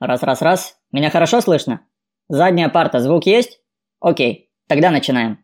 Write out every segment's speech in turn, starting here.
Раз-раз-раз. Меня хорошо слышно? Задняя парта, звук есть? Окей, тогда начинаем.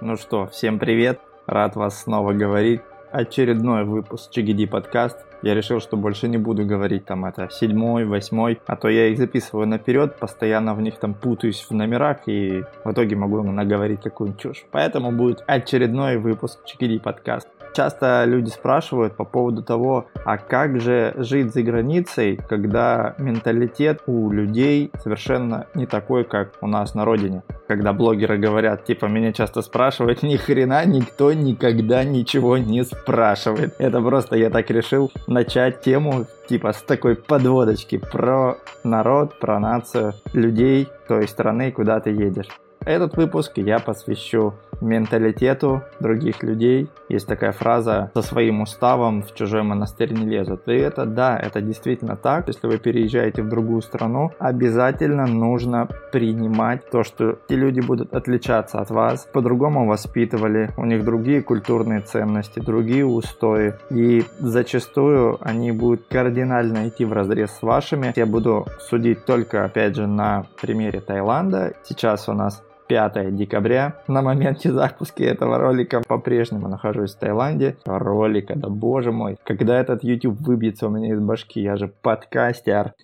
Ну что, всем привет. Рад вас снова говорить. Очередной выпуск Чигиди подкаст. Я решил, что больше не буду говорить там это седьмой, восьмой, а то я их записываю наперед, постоянно в них там путаюсь в номерах и в итоге могу наговорить какую-нибудь чушь. Поэтому будет очередной выпуск Чикиди подкаст. Часто люди спрашивают по поводу того, а как же жить за границей, когда менталитет у людей совершенно не такой, как у нас на родине. Когда блогеры говорят, типа, меня часто спрашивают, ни хрена никто никогда ничего не спрашивает. Это просто я так решил начать тему типа с такой подводочки про народ, про нацию людей той страны, куда ты едешь. Этот выпуск я посвящу менталитету других людей. Есть такая фраза «со своим уставом в чужой монастырь не лезут». И это да, это действительно так. Если вы переезжаете в другую страну, обязательно нужно принимать то, что те люди будут отличаться от вас, по-другому воспитывали, у них другие культурные ценности, другие устои. И зачастую они будут кардинально идти в разрез с вашими. Я буду судить только, опять же, на примере Таиланда. Сейчас у нас 5 декабря. На моменте запуска этого ролика по-прежнему нахожусь в Таиланде. Ролика, да боже мой. Когда этот YouTube выбьется у меня из башки, я же подкастер.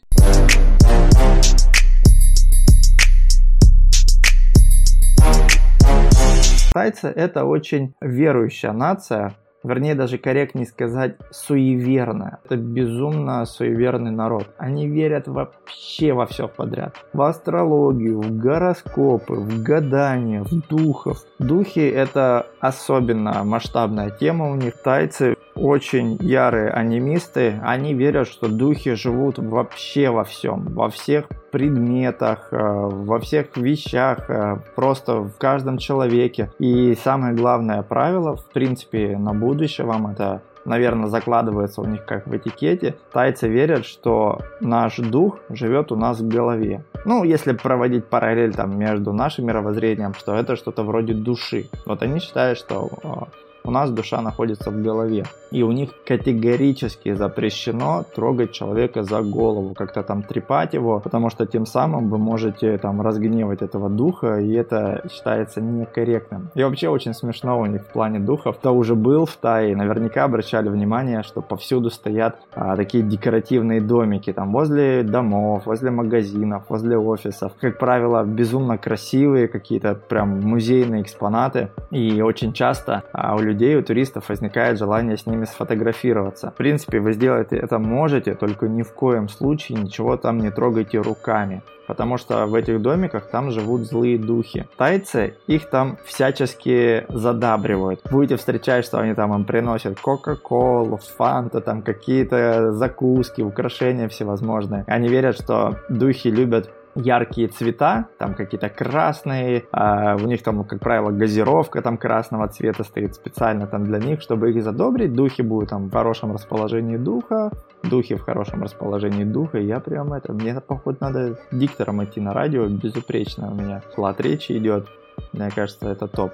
Тайцы это очень верующая нация, вернее даже корректнее сказать, суеверная. Это безумно суеверный народ. Они верят вообще во все подряд. В астрологию, в гороскопы, в гадания, в духов. Духи это особенно масштабная тема у них. Тайцы очень ярые анимисты, они верят, что духи живут вообще во всем, во всех предметах, э, во всех вещах, э, просто в каждом человеке. И самое главное правило, в принципе, на будущее вам это наверное, закладывается у них как в этикете. Тайцы верят, что наш дух живет у нас в голове. Ну, если проводить параллель там между нашим мировоззрением, что это что-то вроде души. Вот они считают, что э, у нас душа находится в голове. И у них категорически запрещено трогать человека за голову, как-то там трепать его, потому что тем самым вы можете там разгневать этого духа, и это считается некорректным. И вообще очень смешно у них в плане духов. Кто уже был в Тае, наверняка обращали внимание, что повсюду стоят а, такие декоративные домики, там возле домов, возле магазинов, возле офисов. Как правило, безумно красивые какие-то прям музейные экспонаты. И очень часто а, у людей людей, у туристов возникает желание с ними сфотографироваться. В принципе, вы сделать это можете, только ни в коем случае ничего там не трогайте руками. Потому что в этих домиках там живут злые духи. Тайцы их там всячески задабривают. Будете встречать, что они там им приносят Кока-Колу, Фанта, там какие-то закуски, украшения всевозможные. Они верят, что духи любят яркие цвета, там какие-то красные, а у них там, как правило, газировка там красного цвета стоит специально там для них, чтобы их задобрить. Духи будут там в хорошем расположении духа, духи в хорошем расположении духа. Я прям это, мне походу надо диктором идти на радио, безупречно у меня склад речи идет. Мне кажется, это топ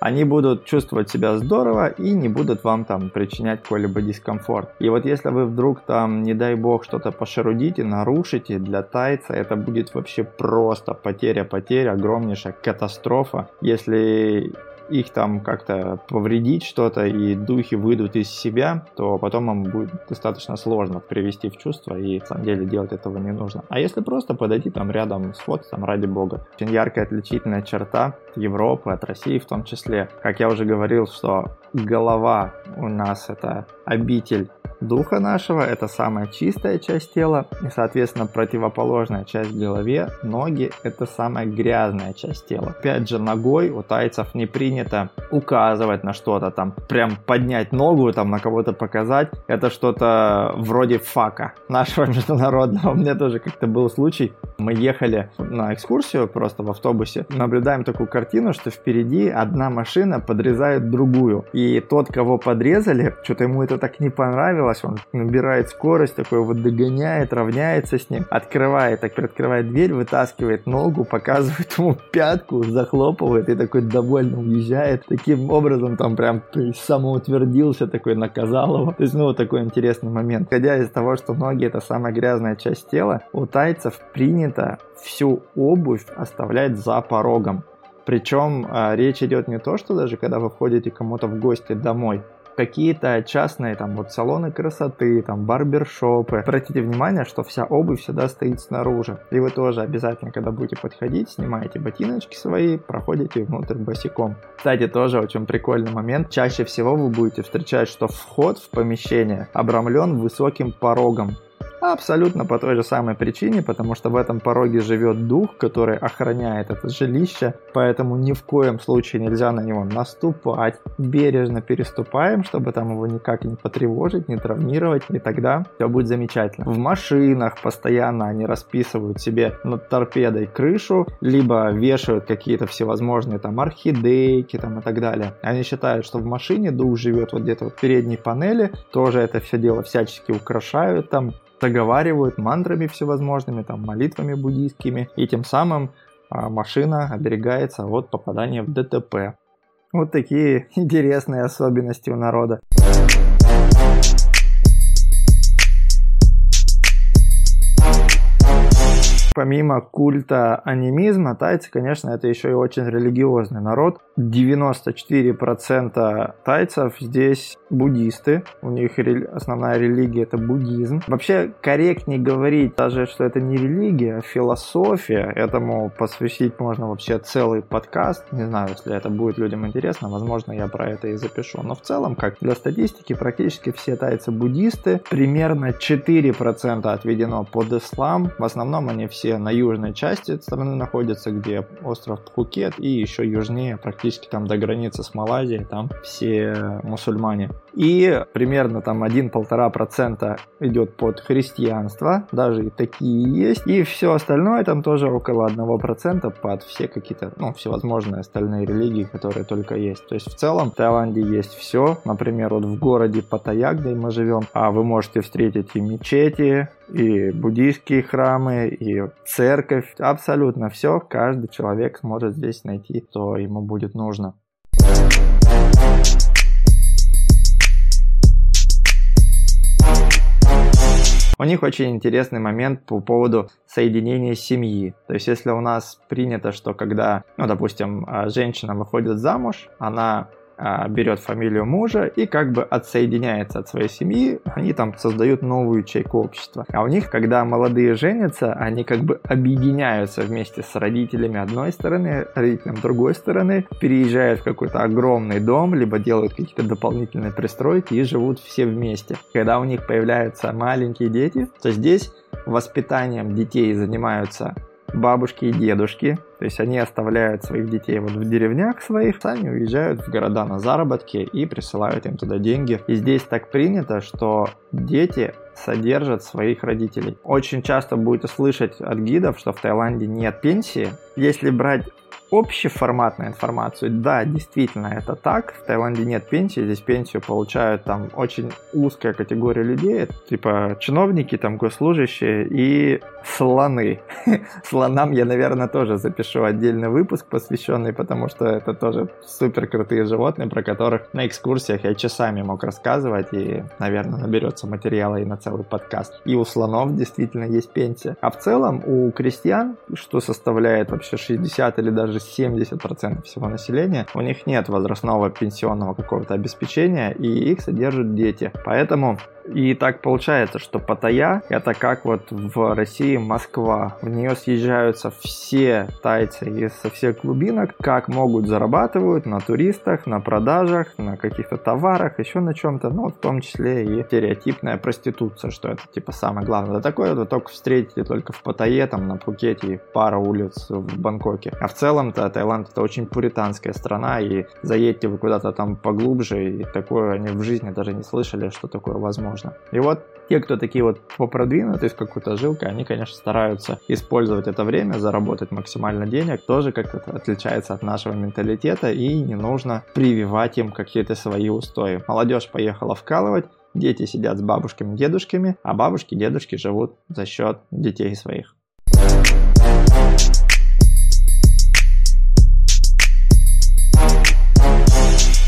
они будут чувствовать себя здорово и не будут вам там причинять какой-либо дискомфорт. И вот если вы вдруг там, не дай бог, что-то пошерудите, нарушите, для тайца это будет вообще просто потеря-потеря, огромнейшая катастрофа. Если их там как-то повредить что-то и духи выйдут из себя, то потом им будет достаточно сложно привести в чувство и на самом деле делать этого не нужно. А если просто подойти там рядом с фото, там ради бога. Очень яркая отличительная черта Европы от России в том числе. Как я уже говорил, что голова у нас это обитель духа нашего, это самая чистая часть тела, и, соответственно, противоположная часть в голове, ноги, это самая грязная часть тела. Опять же, ногой у тайцев не принято указывать на что-то, там, прям поднять ногу, там, на кого-то показать, это что-то вроде фака нашего международного. У меня тоже как-то был случай, мы ехали на экскурсию просто в автобусе, наблюдаем такую картину, что впереди одна машина подрезает другую, и тот, кого подрезали, что-то ему это так не понравилось, понравилось, он набирает скорость, такой вот догоняет, равняется с ним, открывает, так приоткрывает дверь, вытаскивает ногу, показывает ему пятку, захлопывает и такой довольно уезжает. Таким образом там прям самоутвердился, такой наказал его. То есть, ну, вот такой интересный момент. Ходя из того, что ноги это самая грязная часть тела, у тайцев принято всю обувь оставлять за порогом. Причем а, речь идет не то, что даже когда вы входите кому-то в гости домой, какие-то частные там вот салоны красоты, там барбершопы. Обратите внимание, что вся обувь всегда стоит снаружи. И вы тоже обязательно, когда будете подходить, снимаете ботиночки свои, проходите внутрь босиком. Кстати, тоже очень прикольный момент. Чаще всего вы будете встречать, что вход в помещение обрамлен высоким порогом. Абсолютно по той же самой причине, потому что в этом пороге живет дух, который охраняет это жилище, поэтому ни в коем случае нельзя на него наступать. Бережно переступаем, чтобы там его никак не потревожить, не травмировать, и тогда все будет замечательно. В машинах постоянно они расписывают себе над торпедой крышу, либо вешают какие-то всевозможные там орхидейки там и так далее. Они считают, что в машине дух живет вот где-то вот в передней панели, тоже это все дело всячески украшают там, договаривают мантрами всевозможными, там, молитвами буддийскими, и тем самым а, машина оберегается от попадания в ДТП. Вот такие интересные особенности у народа. Помимо культа анимизма, тайцы, конечно, это еще и очень религиозный народ. 94% тайцев здесь буддисты. У них основная религия это буддизм. Вообще корректнее говорить даже, что это не религия, а философия. Этому посвятить можно вообще целый подкаст. Не знаю, если это будет людям интересно, возможно, я про это и запишу. Но в целом, как для статистики, практически все тайцы буддисты. Примерно 4% отведено под ислам. В основном они все все на южной части страны находятся, где остров Пхукет, и еще южнее, практически там до границы с Малайзией, там все мусульмане. И примерно там 1-1,5% идет под христианство, даже и такие есть. И все остальное там тоже около 1% под все какие-то, ну, всевозможные остальные религии, которые только есть. То есть в целом в Таиланде есть все. Например, вот в городе Паттайя, где мы живем, а вы можете встретить и мечети, и буддийские храмы, и церковь, абсолютно все, каждый человек сможет здесь найти, что ему будет нужно. У них очень интересный момент по поводу соединения семьи. То есть, если у нас принято, что когда, ну, допустим, женщина выходит замуж, она а, берет фамилию мужа и как бы отсоединяется от своей семьи, они там создают новую ячейку общества. А у них, когда молодые женятся, они как бы объединяются вместе с родителями одной стороны, родителям другой стороны, переезжают в какой-то огромный дом, либо делают какие-то дополнительные пристройки и живут все вместе. Когда у них появляются маленькие дети, то здесь воспитанием детей занимаются бабушки и дедушки, то есть они оставляют своих детей вот в деревнях своих, сами уезжают в города на заработки и присылают им туда деньги. И здесь так принято, что дети содержат своих родителей. Очень часто будете слышать от гидов, что в Таиланде нет пенсии. Если брать общеформатную информацию, да, действительно это так. В Таиланде нет пенсии, здесь пенсию получают там очень узкая категория людей, типа чиновники, там госслужащие и слоны. Слонам я, наверное, тоже запишу отдельный выпуск посвященный, потому что это тоже супер крутые животные, про которых на экскурсиях я часами мог рассказывать, и, наверное, наберется материала и на целый подкаст. И у слонов действительно есть пенсия. А в целом у крестьян, что составляет вообще 60 или даже 70% всего населения, у них нет возрастного пенсионного какого-то обеспечения, и их содержат дети. Поэтому и так получается, что Паттайя это как вот в России Москва. В нее съезжаются все тайцы из со всех глубинок, как могут зарабатывают на туристах, на продажах, на каких-то товарах, еще на чем-то, ну, в том числе и стереотипная проституция, что это типа самое главное. Да такое вы только встретите только в Паттайе, там на Пхукете пара улиц в Бангкоке. А в целом-то Таиланд это очень пуританская страна, и заедьте вы куда-то там поглубже, и такое они в жизни даже не слышали, что такое возможно можно. И вот те, кто такие вот попродвинутые с какой-то жилкой, они, конечно, стараются использовать это время, заработать максимально денег, тоже как-то отличается от нашего менталитета, и не нужно прививать им какие-то свои устои. Молодежь поехала вкалывать, Дети сидят с бабушками, дедушками, а бабушки, дедушки живут за счет детей своих.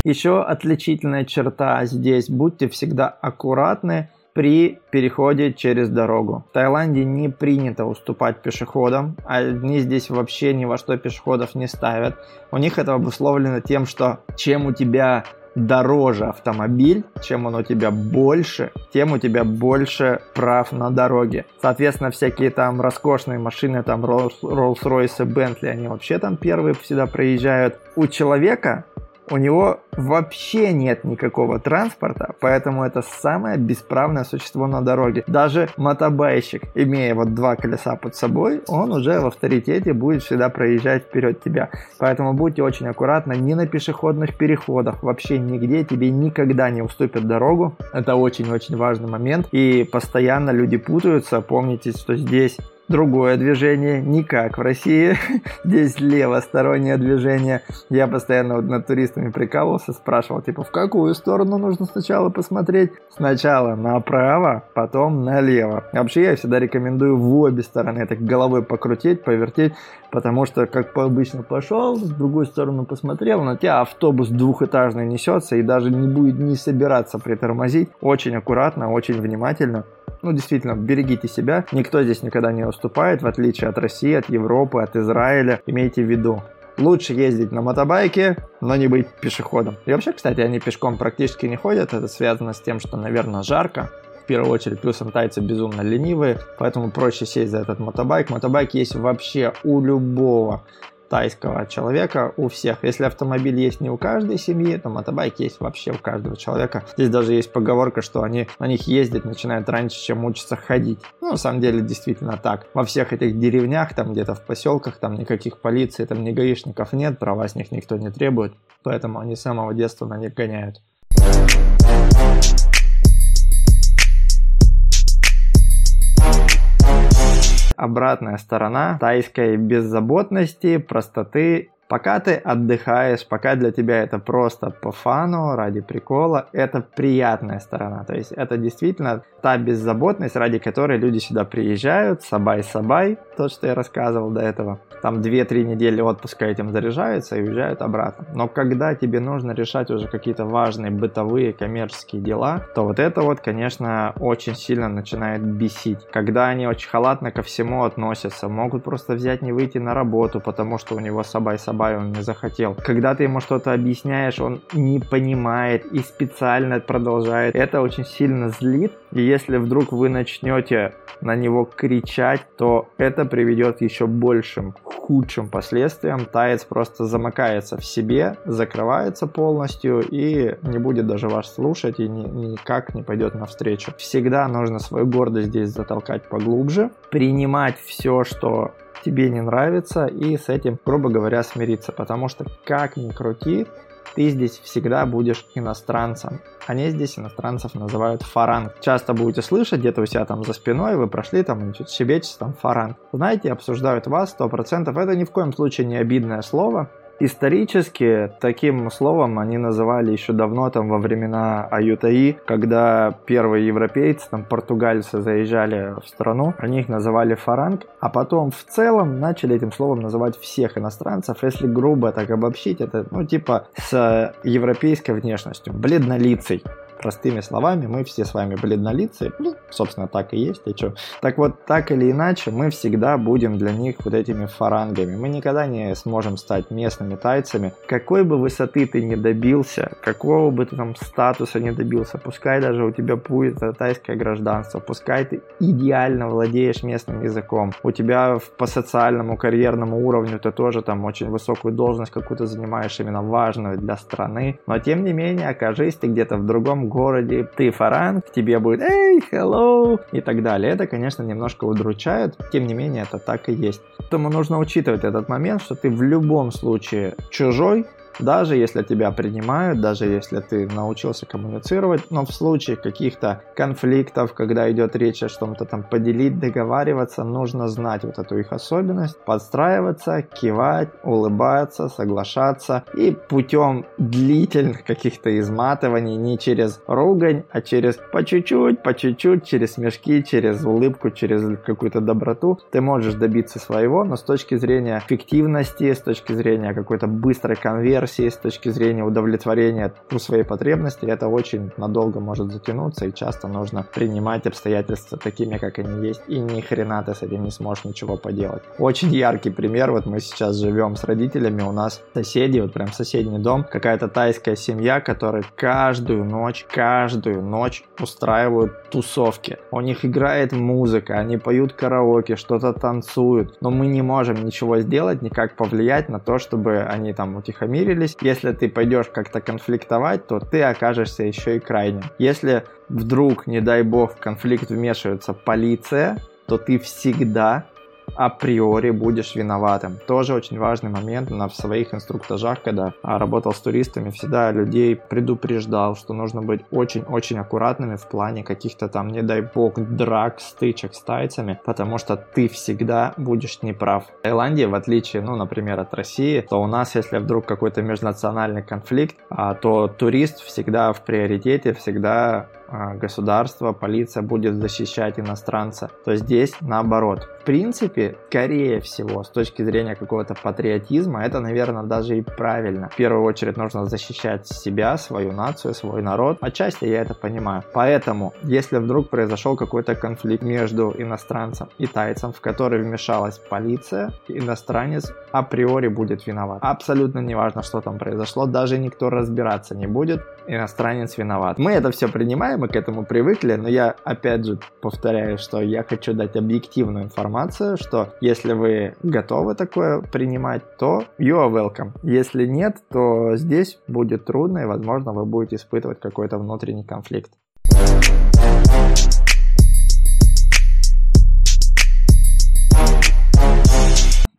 Еще отличительная черта здесь, будьте всегда аккуратны при переходе через дорогу. В Таиланде не принято уступать пешеходам, они здесь вообще ни во что пешеходов не ставят. У них это обусловлено тем, что чем у тебя дороже автомобиль, чем он у тебя больше, тем у тебя больше прав на дороге. Соответственно, всякие там роскошные машины, там Rolls-Royce, Bentley, они вообще там первые всегда проезжают. У человека у него вообще нет никакого транспорта, поэтому это самое бесправное существо на дороге. Даже мотобайщик, имея вот два колеса под собой, он уже в авторитете будет всегда проезжать вперед тебя. Поэтому будьте очень аккуратны, ни на пешеходных переходах, вообще нигде тебе никогда не уступят дорогу. Это очень-очень важный момент. И постоянно люди путаются. Помните, что здесь другое движение, не как в России. Здесь левостороннее движение. Я постоянно вот над туристами прикалывался, спрашивал, типа, в какую сторону нужно сначала посмотреть? Сначала направо, потом налево. Вообще я всегда рекомендую в обе стороны так головой покрутить, повертеть, потому что, как обычно пошел, с другой стороны посмотрел, на тебя автобус двухэтажный несется и даже не будет не собираться притормозить. Очень аккуратно, очень внимательно ну, действительно, берегите себя. Никто здесь никогда не уступает, в отличие от России, от Европы, от Израиля. Имейте в виду, лучше ездить на мотобайке, но не быть пешеходом. И вообще, кстати, они пешком практически не ходят. Это связано с тем, что, наверное, жарко. В первую очередь, плюсом тайцы безумно ленивые, поэтому проще сесть за этот мотобайк. Мотобайк есть вообще у любого тайского человека у всех. Если автомобиль есть не у каждой семьи, то мотобайк есть вообще у каждого человека. Здесь даже есть поговорка, что они на них ездить начинают раньше, чем учатся ходить. Ну, на самом деле, действительно так. Во всех этих деревнях, там где-то в поселках, там никаких полиции, там ни гаишников нет, права с них никто не требует, поэтому они с самого детства на них гоняют. Обратная сторона тайской беззаботности, простоты Пока ты отдыхаешь, пока для тебя это просто по фану, ради прикола, это приятная сторона. То есть это действительно та беззаботность, ради которой люди сюда приезжают, сабай-сабай, то, что я рассказывал до этого. Там 2-3 недели отпуска этим заряжаются и уезжают обратно. Но когда тебе нужно решать уже какие-то важные бытовые коммерческие дела, то вот это вот, конечно, очень сильно начинает бесить. Когда они очень халатно ко всему относятся, могут просто взять не выйти на работу, потому что у него сабай-сабай Он не захотел. Когда ты ему что-то объясняешь, он не понимает и специально продолжает. Это очень сильно злит. И если вдруг вы начнете на него кричать, то это приведет к еще большим, худшим последствиям. Таец просто замыкается в себе, закрывается полностью и не будет даже вас слушать и ни, никак не пойдет навстречу. Всегда нужно свою гордость здесь затолкать поглубже, принимать все, что тебе не нравится, и с этим, грубо говоря, смириться. Потому что, как ни крути, ты здесь всегда будешь иностранцем. Они здесь иностранцев называют фаранг. Часто будете слышать где-то у себя там за спиной, вы прошли там, что-то щебечете там фаранг. Знаете, обсуждают вас 100%. Это ни в коем случае не обидное слово. Исторически таким словом они называли еще давно, там во времена Аютаи, когда первые европейцы, там португальцы заезжали в страну, они их называли фаранг, а потом в целом начали этим словом называть всех иностранцев, если грубо так обобщить, это ну типа с европейской внешностью, бледнолицей простыми словами, мы все с вами бледнолицые, ну, собственно, так и есть, и что. Так вот, так или иначе, мы всегда будем для них вот этими фарангами. Мы никогда не сможем стать местными тайцами. Какой бы высоты ты не добился, какого бы ты там статуса не добился, пускай даже у тебя будет тайское гражданство, пускай ты идеально владеешь местным языком, у тебя по социальному, карьерному уровню ты тоже там очень высокую должность какую-то занимаешь, именно важную для страны, но тем не менее, окажись ты где-то в другом городе, ты фаранг, тебе будет «Эй, hello!» и так далее. Это, конечно, немножко удручает, тем не менее, это так и есть. Поэтому нужно учитывать этот момент, что ты в любом случае чужой, Даже если тебя принимают, даже если ты научился коммуницировать, но в случае каких-то конфликтов, когда идет речь о чем-то там поделить, договариваться, нужно знать вот эту их особенность, подстраиваться, кивать, улыбаться, соглашаться и путем длительных каких-то изматываний, не через ругань, а через по чуть-чуть, по чуть-чуть, через смешки, через улыбку, через какую-то доброту, ты можешь добиться своего, но с точки зрения эффективности, с точки зрения какой-то быстрой конверсии, с точки зрения удовлетворения своей потребности, это очень надолго может затянуться, и часто нужно принимать обстоятельства такими, как они есть, и ни хрена ты с этим не сможешь ничего поделать. Очень яркий пример, вот мы сейчас живем с родителями, у нас соседи, вот прям соседний дом, какая-то тайская семья, которая каждую ночь, каждую ночь устраивают тусовки. У них играет музыка, они поют караоке, что-то танцуют, но мы не можем ничего сделать, никак повлиять на то, чтобы они там утихомирились. Если ты пойдешь как-то конфликтовать, то ты окажешься еще и крайним. Если вдруг, не дай бог, в конфликт вмешивается полиция, то ты всегда априори будешь виноватым. Тоже очень важный момент на своих инструктажах, когда работал с туристами, всегда людей предупреждал, что нужно быть очень-очень аккуратными в плане каких-то там, не дай бог, драк, стычек с тайцами, потому что ты всегда будешь неправ. В Таиланде, в отличие, ну, например, от России, то у нас, если вдруг какой-то межнациональный конфликт, а, то турист всегда в приоритете, всегда государство, полиция будет защищать иностранца, то здесь наоборот. В принципе, скорее всего, с точки зрения какого-то патриотизма, это, наверное, даже и правильно. В первую очередь нужно защищать себя, свою нацию, свой народ. Отчасти я это понимаю. Поэтому, если вдруг произошел какой-то конфликт между иностранцем и тайцем, в который вмешалась полиция, иностранец априори будет виноват. Абсолютно неважно, что там произошло, даже никто разбираться не будет, иностранец виноват. Мы это все принимаем мы к этому привыкли, но я опять же повторяю, что я хочу дать объективную информацию, что если вы готовы такое принимать, то you are welcome. Если нет, то здесь будет трудно и, возможно, вы будете испытывать какой-то внутренний конфликт.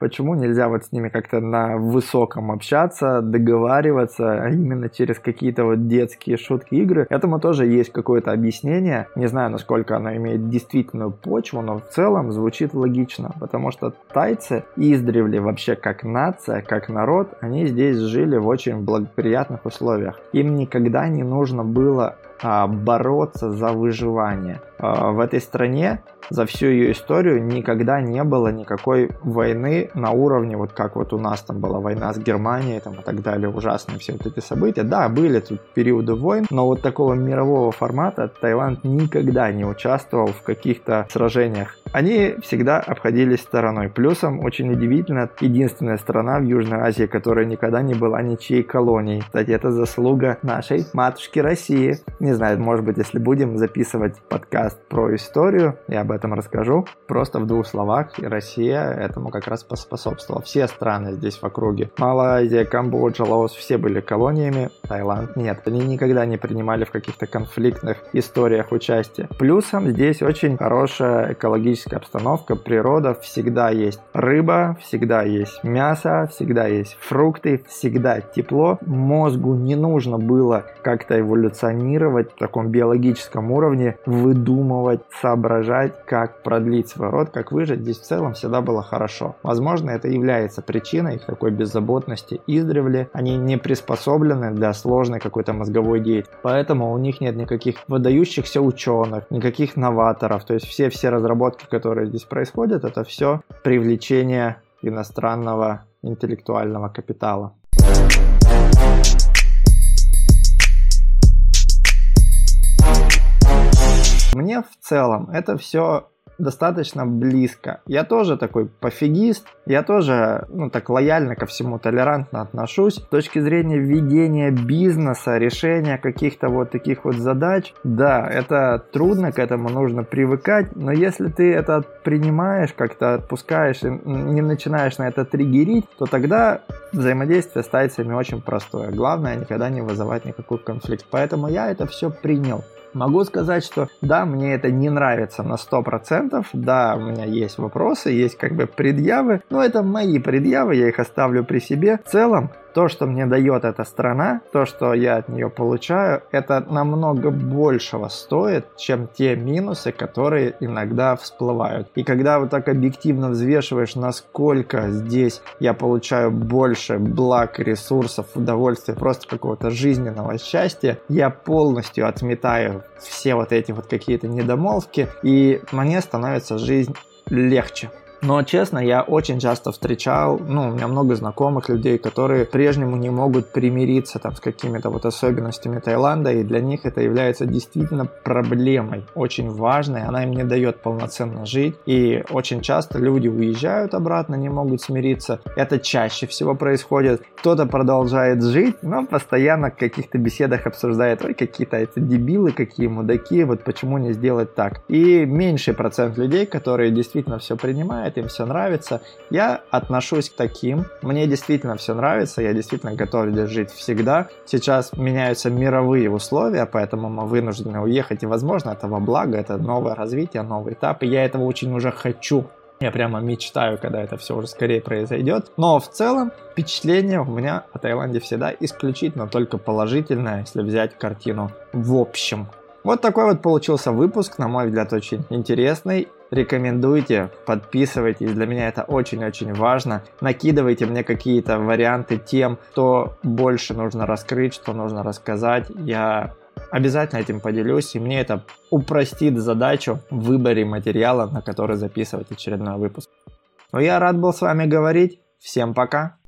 Почему нельзя вот с ними как-то на высоком общаться, договариваться, а именно через какие-то вот детские шутки, игры? Этому тоже есть какое-то объяснение. Не знаю, насколько оно имеет действительную почву, но в целом звучит логично, потому что тайцы издревле вообще как нация, как народ, они здесь жили в очень благоприятных условиях. Им никогда не нужно было бороться за выживание. А, в этой стране за всю ее историю никогда не было никакой войны на уровне, вот как вот у нас там была война с Германией там, и так далее, ужасные все вот эти события. Да, были тут периоды войн, но вот такого мирового формата Таиланд никогда не участвовал в каких-то сражениях. Они всегда обходились стороной. Плюсом, очень удивительно, единственная страна в Южной Азии, которая никогда не была ничьей колонией. Кстати, это заслуга нашей матушки России. Не знаю, может быть, если будем записывать подкаст про историю, я об этом расскажу. Просто в двух словах, Россия этому как раз поспособствовала. Все страны здесь в округе. Малайзия, Камбоджа, Лаос, все были колониями, Таиланд нет. Они никогда не принимали в каких-то конфликтных историях участие. Плюсом здесь очень хорошая экологическая обстановка, природа, всегда есть рыба, всегда есть мясо, всегда есть фрукты, всегда тепло. Мозгу не нужно было как-то эволюционировать в таком биологическом уровне, выдумывать, соображать, как продлить свой род, как выжить, здесь в целом всегда было хорошо. Возможно, это является причиной их такой беззаботности издревле. Они не приспособлены для сложной какой-то мозговой деятельности. Поэтому у них нет никаких выдающихся ученых, никаких новаторов. То есть все-все разработки, которые здесь происходят, это все привлечение иностранного интеллектуального капитала. Мне в целом это все достаточно близко. Я тоже такой пофигист, я тоже, ну, так лояльно ко всему, толерантно отношусь. С точки зрения ведения бизнеса, решения каких-то вот таких вот задач, да, это трудно, к этому нужно привыкать, но если ты это принимаешь, как-то отпускаешь и не начинаешь на это триггерить, то тогда взаимодействие с тайцами очень простое. Главное никогда не вызывать никакой конфликт. Поэтому я это все принял. Могу сказать, что да, мне это не нравится на 100%, да, у меня есть вопросы, есть как бы предъявы, но это мои предъявы, я их оставлю при себе. В целом, то, что мне дает эта страна, то, что я от нее получаю, это намного большего стоит, чем те минусы, которые иногда всплывают. И когда вот так объективно взвешиваешь, насколько здесь я получаю больше благ, ресурсов, удовольствия, просто какого-то жизненного счастья, я полностью отметаю все вот эти вот какие-то недомолвки, и мне становится жизнь легче. Но, честно, я очень часто встречал, ну, у меня много знакомых людей, которые прежнему не могут примириться там с какими-то вот особенностями Таиланда, и для них это является действительно проблемой, очень важной, она им не дает полноценно жить, и очень часто люди уезжают обратно, не могут смириться. Это чаще всего происходит. Кто-то продолжает жить, но постоянно в каких-то беседах обсуждает, ой, какие-то это дебилы, какие мудаки, вот почему не сделать так. И меньший процент людей, которые действительно все принимают, им все нравится. Я отношусь к таким. Мне действительно все нравится, я действительно готов здесь жить всегда. Сейчас меняются мировые условия, поэтому мы вынуждены уехать, и, возможно, это во благо, это новое развитие, новый этап, и я этого очень уже хочу. Я прямо мечтаю, когда это все уже скорее произойдет. Но в целом впечатление у меня о Таиланде всегда исключительно только положительное, если взять картину в общем. Вот такой вот получился выпуск, на мой взгляд, очень интересный. Рекомендуйте, подписывайтесь, для меня это очень-очень важно. Накидывайте мне какие-то варианты тем, что больше нужно раскрыть, что нужно рассказать. Я обязательно этим поделюсь, и мне это упростит задачу в выборе материала, на который записывать очередной выпуск. Но я рад был с вами говорить. Всем пока!